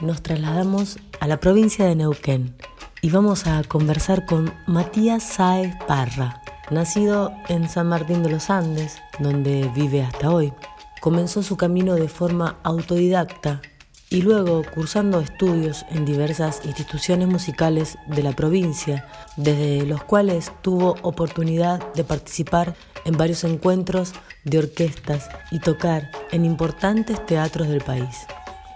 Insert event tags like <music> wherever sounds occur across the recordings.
nos trasladamos a la provincia de Neuquén y vamos a conversar con Matías Sáez Parra. Nacido en San Martín de los Andes, donde vive hasta hoy, comenzó su camino de forma autodidacta y luego cursando estudios en diversas instituciones musicales de la provincia, desde los cuales tuvo oportunidad de participar en varios encuentros de orquestas y tocar en importantes teatros del país.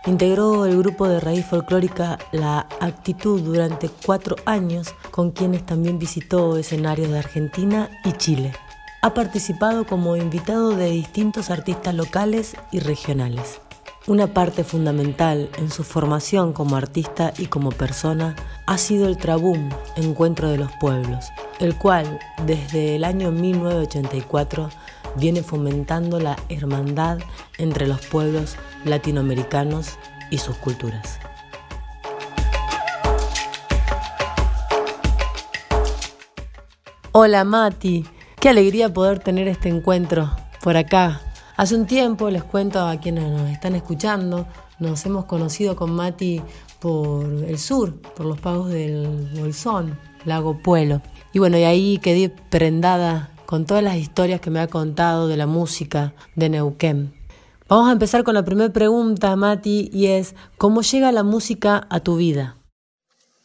Integró el grupo de raíz folclórica La Actitud durante cuatro años, con quienes también visitó escenarios de Argentina y Chile. Ha participado como invitado de distintos artistas locales y regionales. Una parte fundamental en su formación como artista y como persona ha sido el Trabum, Encuentro de los Pueblos, el cual desde el año 1984 viene fomentando la hermandad entre los pueblos latinoamericanos y sus culturas. Hola Mati, qué alegría poder tener este encuentro por acá Hace un tiempo, les cuento a quienes nos están escuchando, nos hemos conocido con Mati por el sur, por los pagos del Bolsón, Lago Puelo. Y bueno, y ahí quedé prendada con todas las historias que me ha contado de la música de Neuquén. Vamos a empezar con la primera pregunta, Mati, y es, ¿cómo llega la música a tu vida?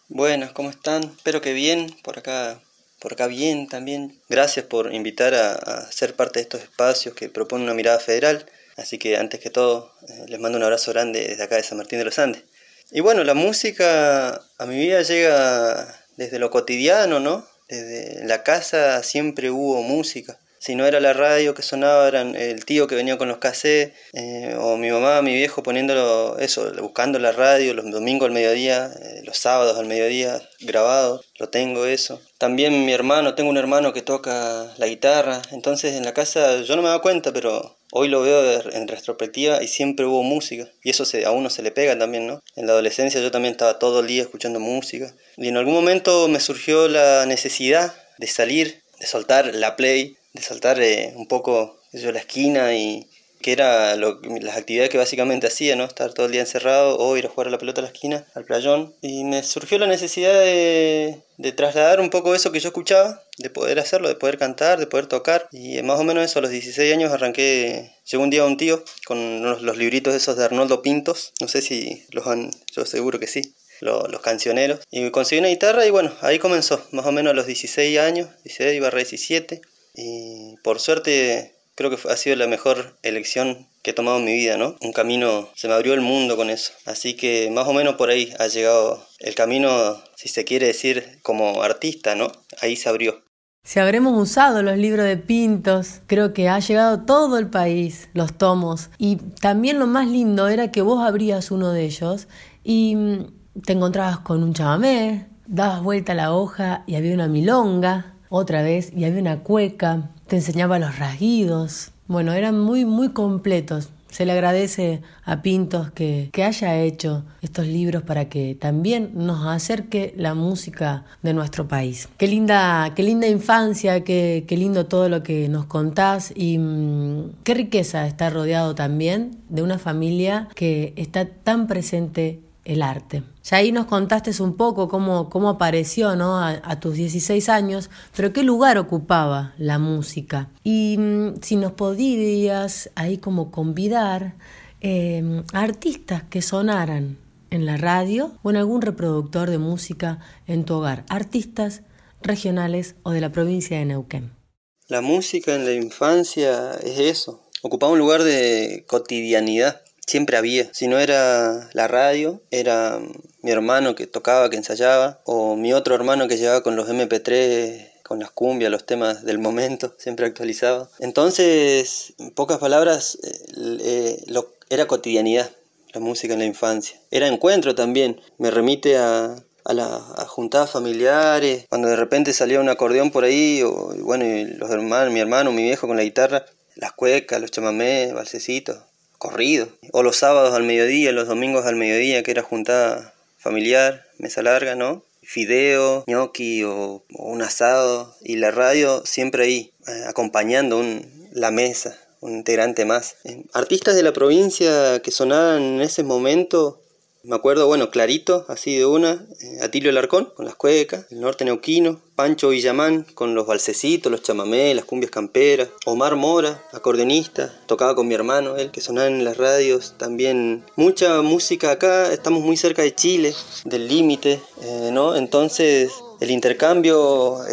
Buenas, ¿cómo están? Espero que bien, por acá por acá bien también. Gracias por invitar a, ser parte de estos espacios que proponen una mirada federal. Así que antes que todo, eh, les mando un abrazo grande desde acá de San Martín de los Andes. Y bueno, la música a mi vida llega desde lo cotidiano, ¿no? Desde la casa siempre hubo música si no era la radio que sonaba, era el tío que venía con los cassettes, eh, o mi mamá, mi viejo poniéndolo, eso, buscando la radio los domingos al mediodía, eh, los sábados al mediodía, grabado, lo tengo eso. También mi hermano, tengo un hermano que toca la guitarra, entonces en la casa yo no me daba cuenta, pero hoy lo veo en retrospectiva y siempre hubo música, y eso a uno se le pega también, ¿no? En la adolescencia yo también estaba todo el día escuchando música, y en algún momento me surgió la necesidad de salir, de soltar la play de saltar eh, un poco yo, la esquina y que era lo, las actividades que básicamente hacía, ¿no? Estar todo el día encerrado o ir a jugar a la pelota a la esquina, al playón. Y me surgió la necesidad de, trasladar un poco eso que yo escuchaba, de poder hacerlo, de poder cantar, de poder tocar. Y más o menos eso, a los 16 años arranqué, llegó un día un tío con los, los libritos esos de Arnoldo Pintos, no sé si los han, yo seguro que sí, los, cancioneros. Y conseguí una guitarra y bueno, ahí comenzó, más o menos a los 16 años, 16 barra 17. Y por suerte creo que ha sido la mejor elección que he tomado en mi vida, ¿no? Un camino, se me abrió el mundo con eso. Así que más o menos por ahí ha llegado el camino, si se quiere decir, como artista, ¿no? Ahí se abrió. Si habremos usado los libros de Pintos, creo que ha llegado todo el país, los tomos. Y también lo más lindo era que vos abrías uno de ellos y mm, te encontrabas con un chamamé, dabas vuelta a la hoja y había una milonga otra vez y había una cueca, te enseñaba los rasguidos. Bueno, eran muy, muy completos. Se le agradece a Pintos que, que, haya hecho estos libros para que también nos acerque la música de nuestro país. Qué linda, qué linda infancia, qué, qué lindo todo lo que nos contás y mm, qué riqueza estar rodeado también de una familia que está tan presente el arte. Ya ahí nos contaste un poco cómo, cómo apareció ¿no? a, tus 16 años, pero qué lugar ocupaba la música. Y mm, si nos podías ahí como convidar a artistas que sonaran en la radio o en algún reproductor de música en tu hogar, artistas regionales o de la provincia de Neuquén. La música en la infancia es eso, ocupaba un lugar de cotidianidad, siempre había. Si no era la radio, era mi hermano que tocaba, que ensayaba, o mi otro hermano que llevaba con los MP3 con las cumbias, los temas del momento, <laughs> siempre actualizado. Entonces, en pocas palabras, eh, eh, lo, era cotidianidad la música en la infancia. Era encuentro también, me remite a, a las juntadas familiares, cuando de repente salía un acordeón por ahí, o bueno, los hermanos, mi hermano, mi viejo con la guitarra, las cuecas, los chamamés, balsecitos, corridos. O los sábados al mediodía, los domingos al mediodía, que era juntada familiar, mesa larga, ¿no? Fideo, gnocchi o, un asado y la radio siempre ahí, eh, acompañando la mesa, un integrante más. Artistas de la provincia que sonaban en ese momento, me acuerdo, bueno, clarito, así de una, eh, Atilio Alarcón con las cuecas, el norte neuquino, Pancho Villamán con los balsecitos, los chamamés, las cumbias camperas, Omar Mora, acordeonista, tocaba con mi hermano, él, que sonaba en las radios, también mucha música acá, estamos muy cerca de Chile, del límite, eh, ¿no? Entonces el intercambio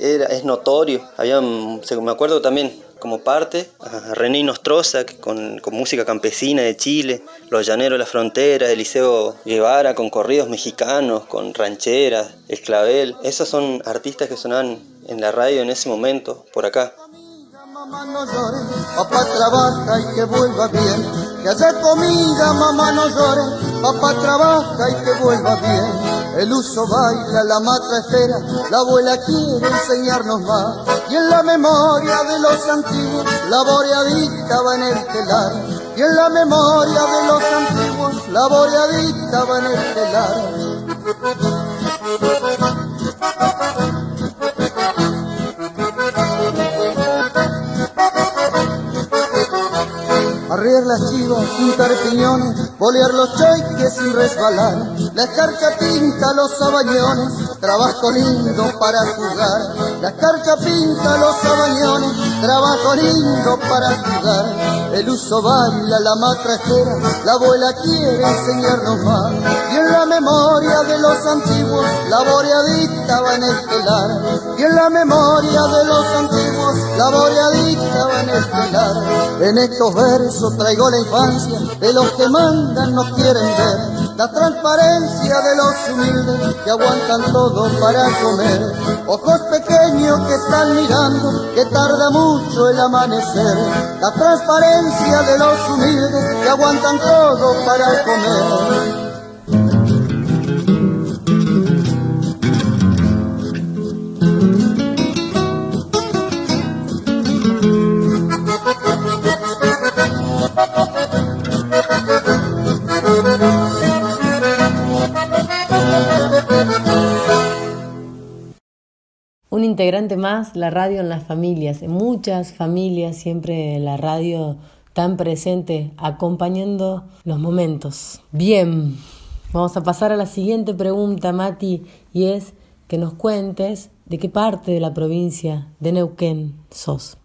era, es notorio, había, me acuerdo también, como parte, a René Nostroza con, música campesina de Chile, Los Llaneros de la Frontera, Eliseo Guevara con corridos mexicanos, con rancheras, El Clavel. Esos son artistas que sonaban en la radio en ese momento, por acá. El uso baila, la matra espera, la abuela quiere enseñarnos más. Y en la memoria de los antiguos, la boreadita va en el telar. Y en la memoria de los antiguos, la boreadita va en el telar. Arriar las chivas, juntar piñones, bolear los choiques sin resbalar. La escarcha pinta los sabañones, trabajo lindo para jugar. La escarcha pinta los sabañones, trabajo lindo para jugar. El uso baila, la matra espera, la abuela quiere enseñarnos más. Y en la memoria de los antiguos, la boreadita va en el telar. Y en la memoria de los antiguos, la boreadita va en el telar. En estos versos traigo la infancia de los que mandan, no quieren ver. La transparencia de los humildes que aguantan todo para comer. Ojos pequeños que están mirando, que tarda mucho el amanecer. La transparencia de los humildes que aguantan todo para comer. Integrante más, la radio en las familias. En muchas familias siempre la radio tan presente, acompañando los momentos. Bien, vamos a pasar a la siguiente pregunta, Mati, y es que nos cuentes de qué parte de la provincia de Neuquén sos.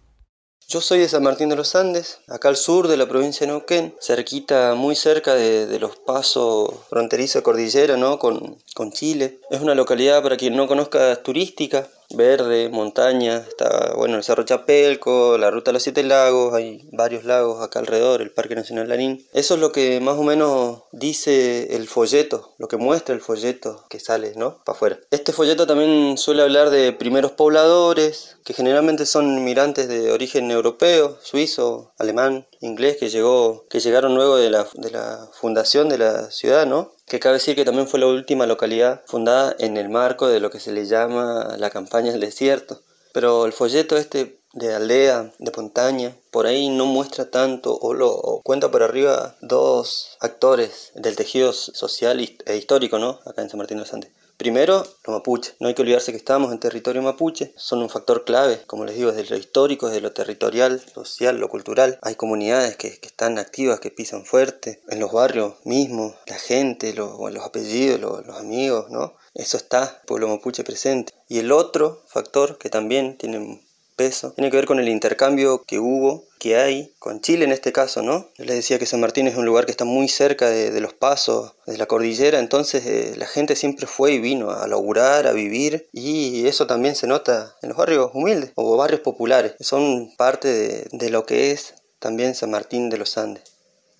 Yo soy de San Martín de los Andes, acá al sur de la provincia de Neuquén, cerquita, muy cerca de, los pasos fronterizos de cordillera, ¿no? Con, con Chile. Es una localidad, para quien no conozca, turística, verde, montaña, está bueno el Cerro Chapelco, la ruta de los Siete Lagos, hay varios lagos acá alrededor, el Parque Nacional Lanín. Eso es lo que más o menos dice el folleto, lo que muestra el folleto que sale, ¿no? Para afuera. Este folleto también suele hablar de primeros pobladores, que generalmente son inmigrantes de origen europeo, suizo, alemán, inglés, que, llegó, que llegaron luego de la, de la fundación de la ciudad, ¿no? Que cabe decir que también fue la última localidad fundada en el marco de lo que se le llama la campaña del desierto. Pero el folleto este de aldea, de montaña, por ahí no muestra tanto o lo cuenta por arriba dos actores del tejido social e histórico, ¿no? Acá en San Martín de los Andes. Primero, los mapuches. No hay que olvidarse que estamos en territorio mapuche. Son un factor clave, como les digo, desde lo histórico, desde lo territorial, social, lo cultural. Hay comunidades que, están activas, que pisan fuerte. En los barrios mismos, la gente, los apellidos, los amigos, ¿no? Eso está, pueblo mapuche presente. Y el otro factor que también tiene peso. Tiene que ver con el intercambio que hubo, que hay, con Chile en este caso, ¿no? Yo les decía que San Martín es un lugar que está muy cerca de, los pasos, de la cordillera, entonces eh, la gente siempre fue y vino a laburar, a vivir, y eso también se nota en los barrios humildes o barrios populares, que son parte de, lo que es también San Martín de los Andes.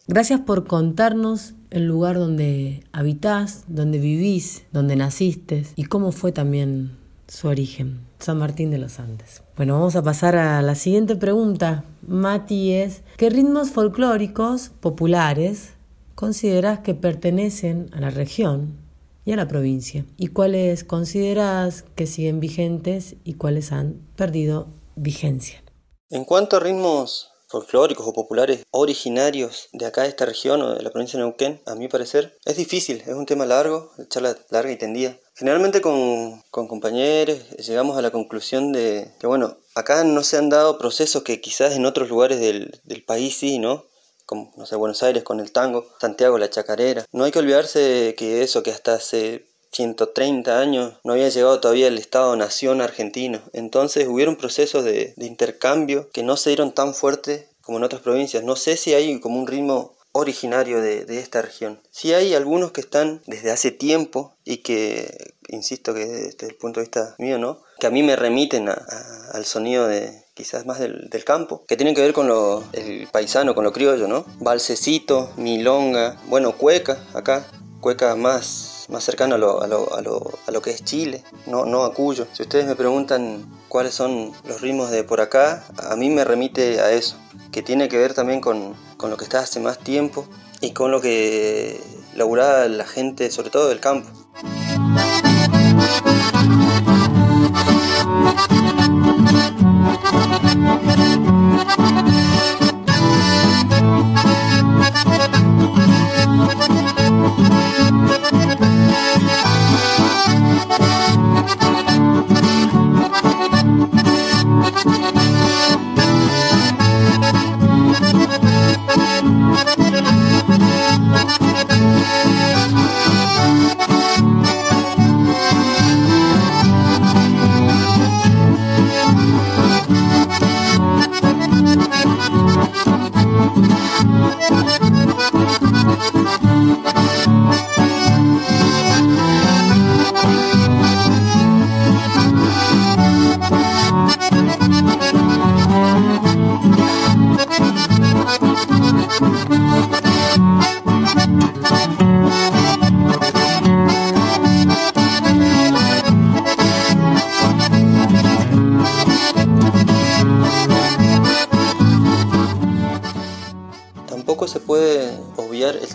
Gracias por contarnos el lugar donde habitás, donde vivís, donde naciste y cómo fue también su origen, San Martín de los Andes. Bueno, vamos a pasar a la siguiente pregunta. Mati es, ¿qué ritmos folclóricos populares consideras que pertenecen a la región y a la provincia? ¿Y cuáles consideras que siguen vigentes y cuáles han perdido vigencia? En cuanto a ritmos folclóricos o populares originarios de acá de esta región o de la provincia de Neuquén, a mi parecer, es difícil, es un tema largo, charla larga y tendida. Generalmente con, compañeros llegamos a la conclusión de que, bueno, acá no se han dado procesos que quizás en otros lugares del, del país sí, ¿no? como no sé, Buenos Aires con el tango, Santiago la chacarera. No hay que olvidarse que eso que hasta hace 130 años no había llegado todavía el Estado-Nación argentino. Entonces hubieron procesos de, intercambio que no se dieron tan fuerte como en otras provincias. No sé si hay como un ritmo originario de, esta región. Sí hay algunos que están desde hace tiempo y que, insisto que desde el punto de vista mío, ¿no? Que a mí me remiten al sonido de quizás más del, campo, que tienen que ver con lo, el paisano, con lo criollo, ¿no? Balsecito, milonga, bueno, cueca acá, cueca más más cercano a lo, a lo, a lo, a lo que es Chile, no, no a Cuyo. Si ustedes me preguntan cuáles son los ritmos de por acá, a mí me remite a eso, que tiene que ver también con, con lo que está hace más tiempo y con lo que laburaba la gente, sobre todo del campo.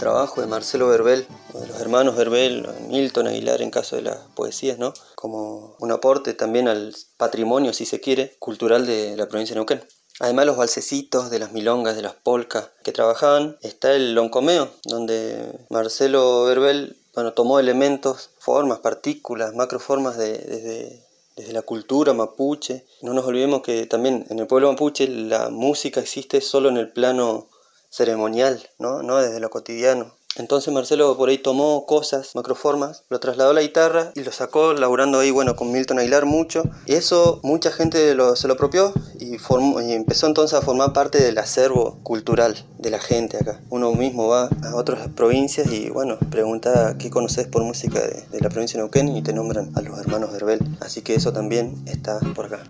De Marcelo Verbel, de los hermanos Verbel, Milton Aguilar en caso de las poesías, ¿no? Como un aporte también al patrimonio, si se quiere, cultural de la provincia de Neuquén. Además los balsecitos, de las milongas, de las polcas que trabajaban, está el loncomeo, donde Marcelo Verbel bueno, tomó elementos, formas, partículas, macroformas de, desde, desde la cultura mapuche. No nos olvidemos que también en el pueblo mapuche la música existe solo en el plano ceremonial, ¿no? no desde lo cotidiano. Entonces Marcelo por ahí tomó cosas, macroformas, lo trasladó a la guitarra y lo sacó laburando ahí, bueno, con Milton Aguilar mucho. Y eso mucha gente se lo apropió y, formó, y empezó entonces a formar parte del acervo cultural de la gente acá. Uno mismo va a otras provincias y, bueno, pregunta qué conoces por música de, la provincia de Neuquén y te nombran a los hermanos Herbel. Así que eso también está por acá.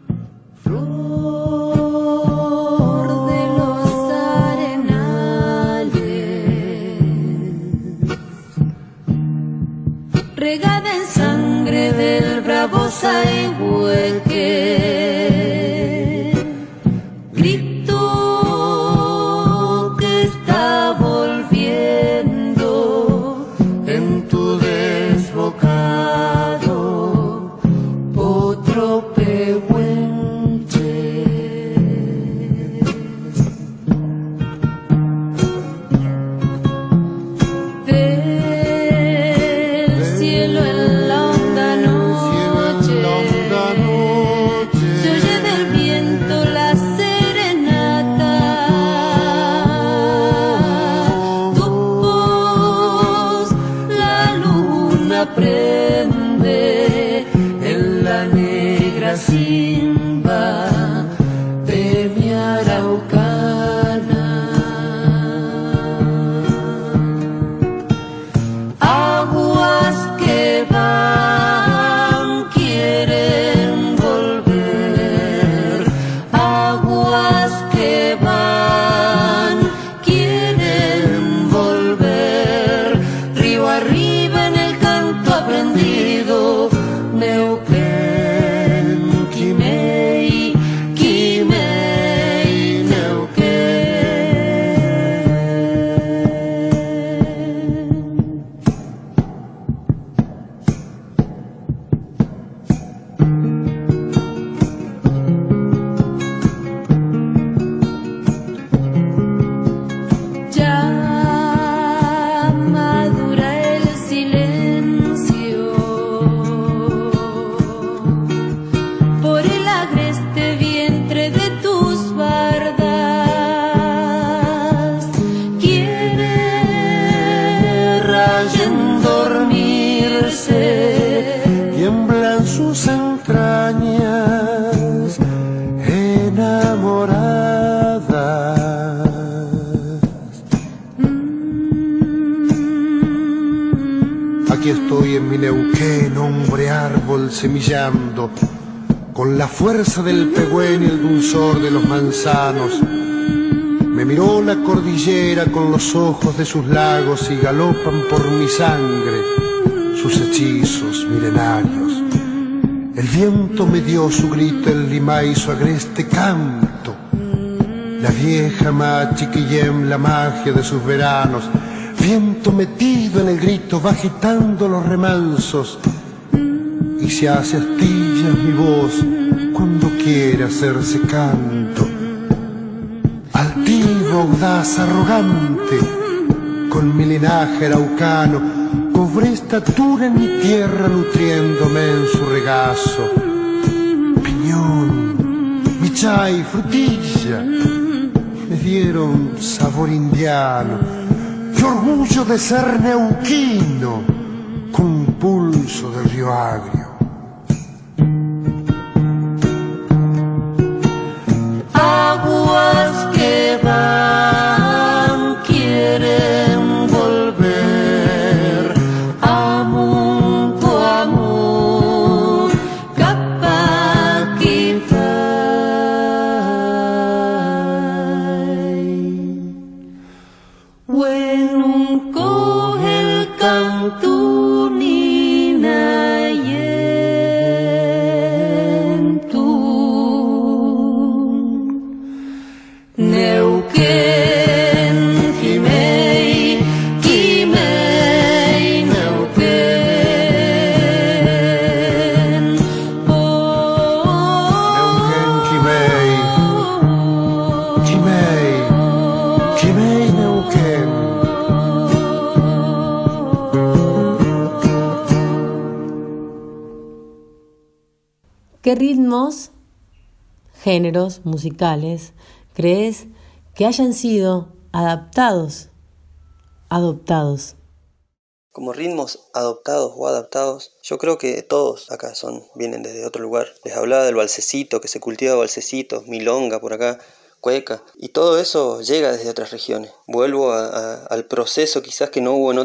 Regada en sangre del bravo Saihueque. Neuquén, hombre árbol semillando, con la fuerza del pehuen y el dulzor de los manzanos. Me miró la cordillera con los ojos de sus lagos y galopan por mi sangre sus hechizos milenarios. El viento me dio su grito, el limay su agreste canto. La vieja machiquillem, la magia de sus veranos viento metido en el grito va agitando los remansos y se hace astillas mi voz cuando quiere hacerse canto. Altivo, audaz, arrogante, con mi linaje araucano, cobré estatura en mi tierra nutriéndome en su regazo. Piñón, michay, frutilla, me dieron sabor indiano Qué orgullo de ser neuquino con pulso de río agrio. Oh. Géneros musicales crees que hayan sido adaptados, adoptados? Como ritmos adoptados o adaptados, yo creo que todos acá son vienen desde otro lugar. Les hablaba del balsecito, que se cultiva balsecito, milonga por acá, cueca, y todo eso llega desde otras regiones. Vuelvo al proceso quizás que no hubo en,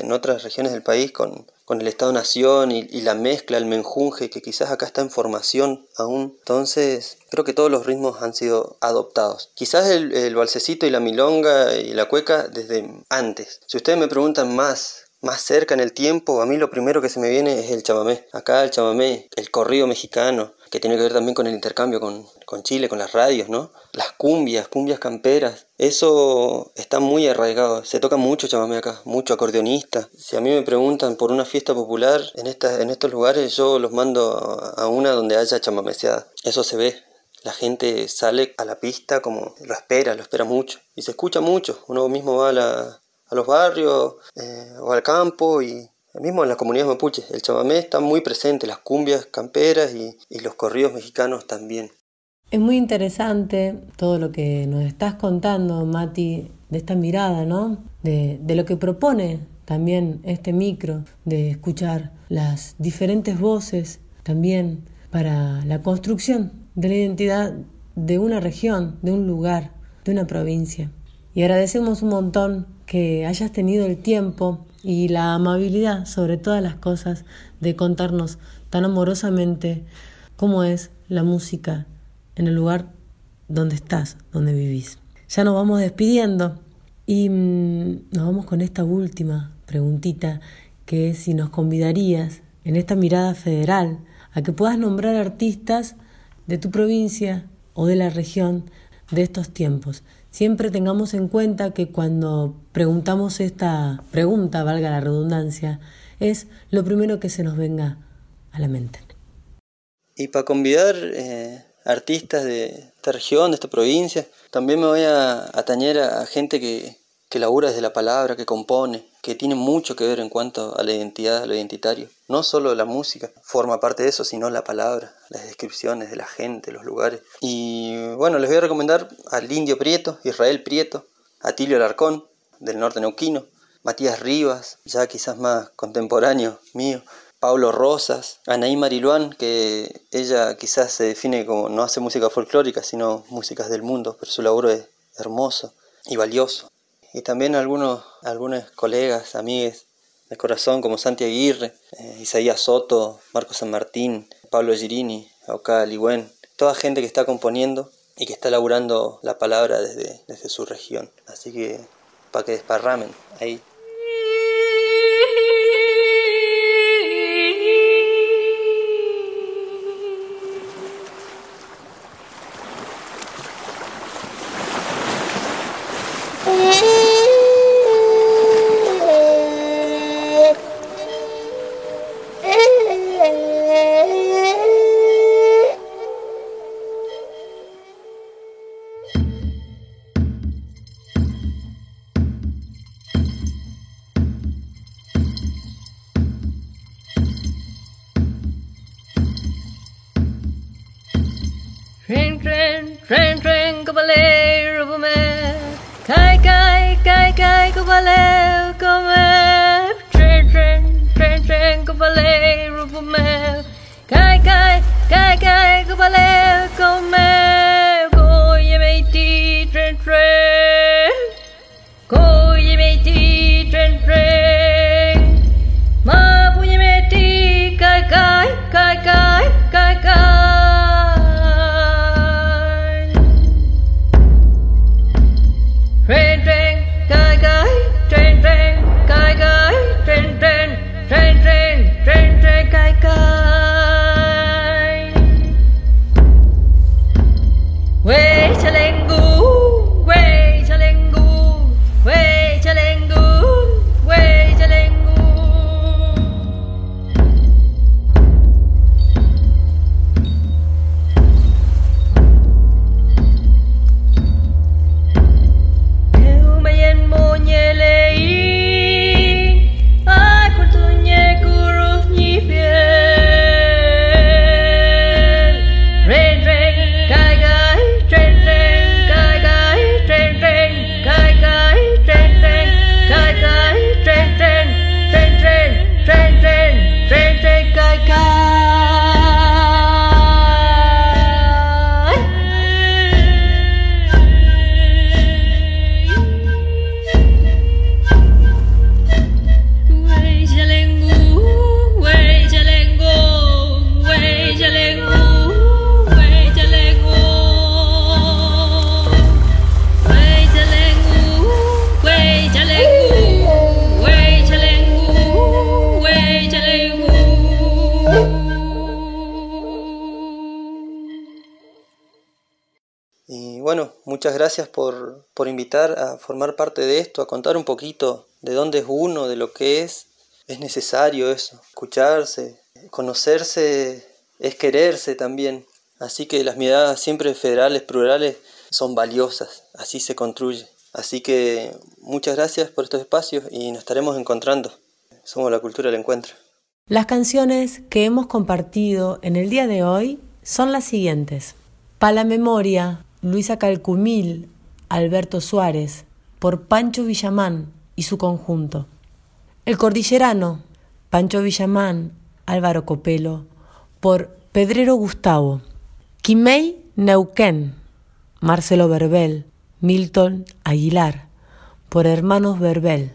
en otras regiones del país con, con el Estado-Nación y, y la mezcla, el menjunje, que quizás acá está en formación aún. Entonces, creo que todos los ritmos han sido adoptados. Quizás el, el balsecito y la milonga y la cueca desde antes. Si ustedes me preguntan más más cerca en el tiempo, a mí lo primero que se me viene es el chamamé. Acá el chamamé, el corrido mexicano, que tiene que ver también con el intercambio con, con Chile, con las radios, ¿no? Las cumbias, cumbias camperas, eso está muy arraigado. Se toca mucho chamamé acá, mucho acordeonista. Si a mí me preguntan por una fiesta popular en, esta, en estos lugares, yo los mando a a una donde haya chamameceada. Eso se ve. La gente sale a la pista como lo espera, lo espera mucho. Y se escucha mucho. Uno mismo va a, la- a los barrios eh, o al campo y mismo en las comunidades mapuches. El chamamé está muy presente, las cumbias camperas y, y los corridos mexicanos también. Es muy interesante todo lo que nos estás contando, Mati, de esta mirada, ¿no? De, de lo que propone también este micro, de escuchar las diferentes voces también para la construcción de la identidad de una región, de un lugar, de una provincia. Y agradecemos un montón que hayas tenido el tiempo y la amabilidad sobre todas las cosas de contarnos tan amorosamente cómo es la música en el lugar donde estás, donde vivís. Ya nos vamos despidiendo y mm, nos vamos con esta última preguntita que es si nos convidarías en esta mirada federal a que puedas nombrar artistas de tu provincia o de la región de estos tiempos. Siempre tengamos en cuenta que cuando preguntamos esta pregunta, valga la redundancia, es lo primero que se nos venga a la mente. Y para convidar eh, artistas de esta región, de esta provincia, también me voy a atañer a, a gente que, que labura desde la palabra, que compone, que tiene mucho que ver en cuanto a la identidad, a lo identitario. No solo la música forma parte de eso, sino la palabra, las descripciones de la gente, los lugares. Y bueno, les voy a recomendar al Indio Prieto, Israel Prieto, a Tilio Alarcón, del norte neuquino, Matías Rivas, ya quizás más contemporáneo mío, Pablo Rosas, Anaí Mariluán, que ella quizás se define como no hace música folclórica, sino músicas del mundo, pero su laburo es hermoso y valioso. Y también algunos, algunos colegas, amigues de corazón como Santi Aguirre, eh, Isaías Soto, Marco San Martín, Pablo Girini, Auca Ligüen, toda gente que está componiendo y que está laburando la palabra desde, desde su región. Así que para que desparramen ahí. valero comer. Cai, cai, cai, cai, que valero. Bueno, muchas gracias por, por invitar a formar parte de esto, a contar un poquito de dónde es uno, de lo que es. Es necesario eso, escucharse, conocerse, es quererse también. Así que las miradas siempre federales, plurales, son valiosas, así se construye. Así que muchas gracias por estos espacios y nos estaremos encontrando. Somos la cultura del encuentro. Las canciones que hemos compartido en el día de hoy son las siguientes. Pa' la memoria, Luisa Calcumil, Alberto Suárez, por Pancho Villamán y su conjunto. El Cordillerano, Pancho Villamán, Álvaro Copelo, por Pedrero Gustavo. Quimei Neuquén, Marcelo Verbel, Milton Aguilar, por Hermanos Verbel.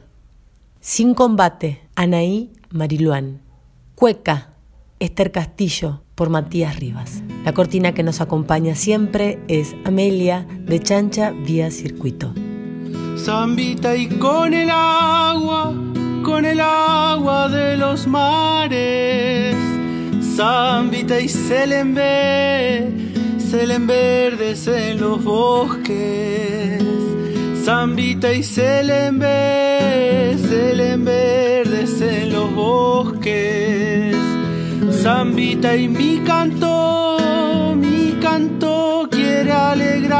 Sin combate, Anaí Mariluán. Cueca, Esther Castillo, por Matías Rivas. La cortina que nos acompaña siempre es Amelia de Chancha Vía Circuito. Zambita y con el agua, con el agua de los mares. Zambita y Selenbe, Selen verdes en los bosques. Zambita y Selen verdes en los bosques. Zambita y mi canto, mi canto quiere alegrar.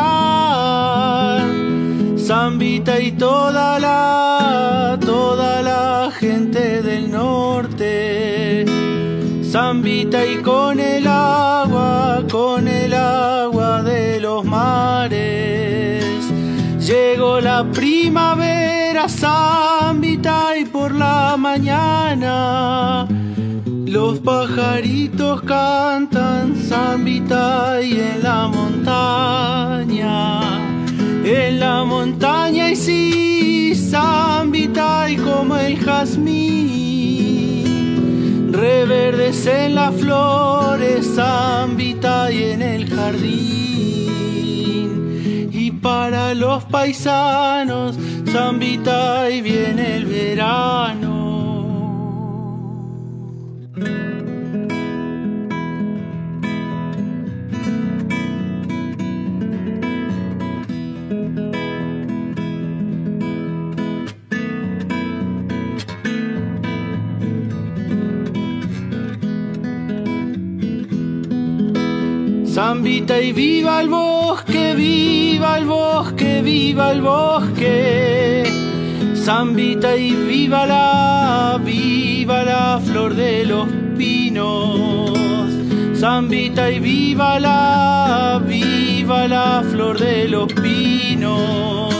Zambita y toda la, toda la gente del norte. Zambita y con el agua, con el agua de los mares. Llegó la primavera, Zambita y por la mañana. Los pajaritos cantan zambita y en la montaña, en la montaña y sí, zambita y como el jazmín, reverdecen las flores, zambita y en el jardín. Y para los paisanos, zambita y viene el verano. Zambita y viva el bosque, viva el bosque, viva el bosque. Zambita y viva la, viva la flor de los pinos. Zambita y viva la, viva la flor de los pinos.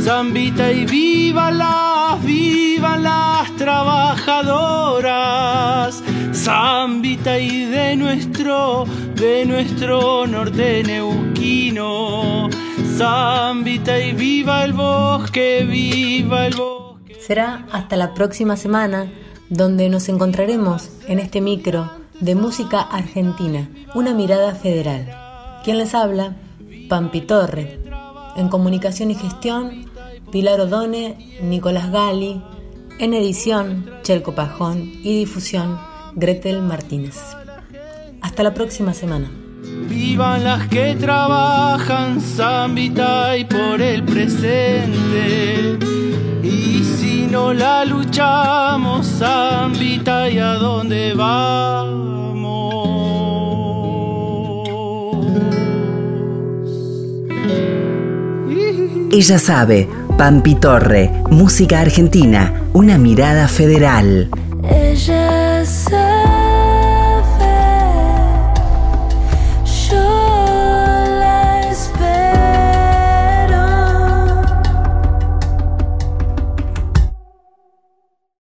Zambita y viva las, viva las trabajadoras. Zambita y de nuestro de nuestro norte neuquino. Zambita y viva el bosque, viva el bosque. Será hasta la próxima semana donde nos encontraremos en este micro de música argentina, una mirada federal. ¿Quién les habla? Pampi Torre. En comunicación y gestión, Pilar Odone, Nicolás Gali. En edición, Chelco Pajón y difusión, Gretel Martínez. Hasta la próxima semana. Vivan las que trabajan, Zambita y por el presente. Y si no la luchamos, Zambita y a dónde vamos. Ella sabe, Pampi Torre, música argentina, una mirada federal. Ella sabe.